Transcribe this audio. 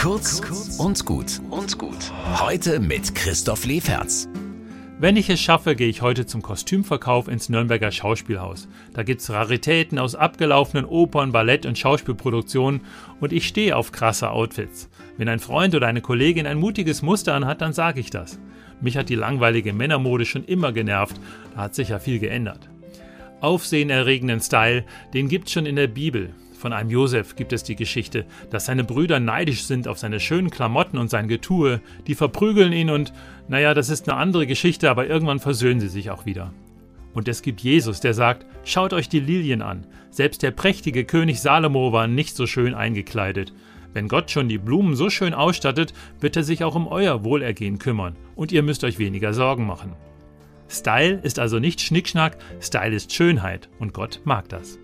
Kurz und gut und gut. Heute mit Christoph Leferz. Wenn ich es schaffe, gehe ich heute zum Kostümverkauf ins Nürnberger Schauspielhaus. Da gibt's Raritäten aus abgelaufenen Opern, Ballett und Schauspielproduktionen und ich stehe auf krasse Outfits. Wenn ein Freund oder eine Kollegin ein mutiges Muster anhat, dann sage ich das. Mich hat die langweilige Männermode schon immer genervt, da hat sich ja viel geändert. Aufsehenerregenden Style, den gibt's schon in der Bibel. Von einem Josef gibt es die Geschichte, dass seine Brüder neidisch sind auf seine schönen Klamotten und sein Getue, die verprügeln ihn und, naja, das ist eine andere Geschichte, aber irgendwann versöhnen sie sich auch wieder. Und es gibt Jesus, der sagt, schaut euch die Lilien an. Selbst der prächtige König Salomo war nicht so schön eingekleidet. Wenn Gott schon die Blumen so schön ausstattet, wird er sich auch um euer Wohlergehen kümmern und ihr müsst euch weniger Sorgen machen. Style ist also nicht Schnickschnack, Style ist Schönheit und Gott mag das.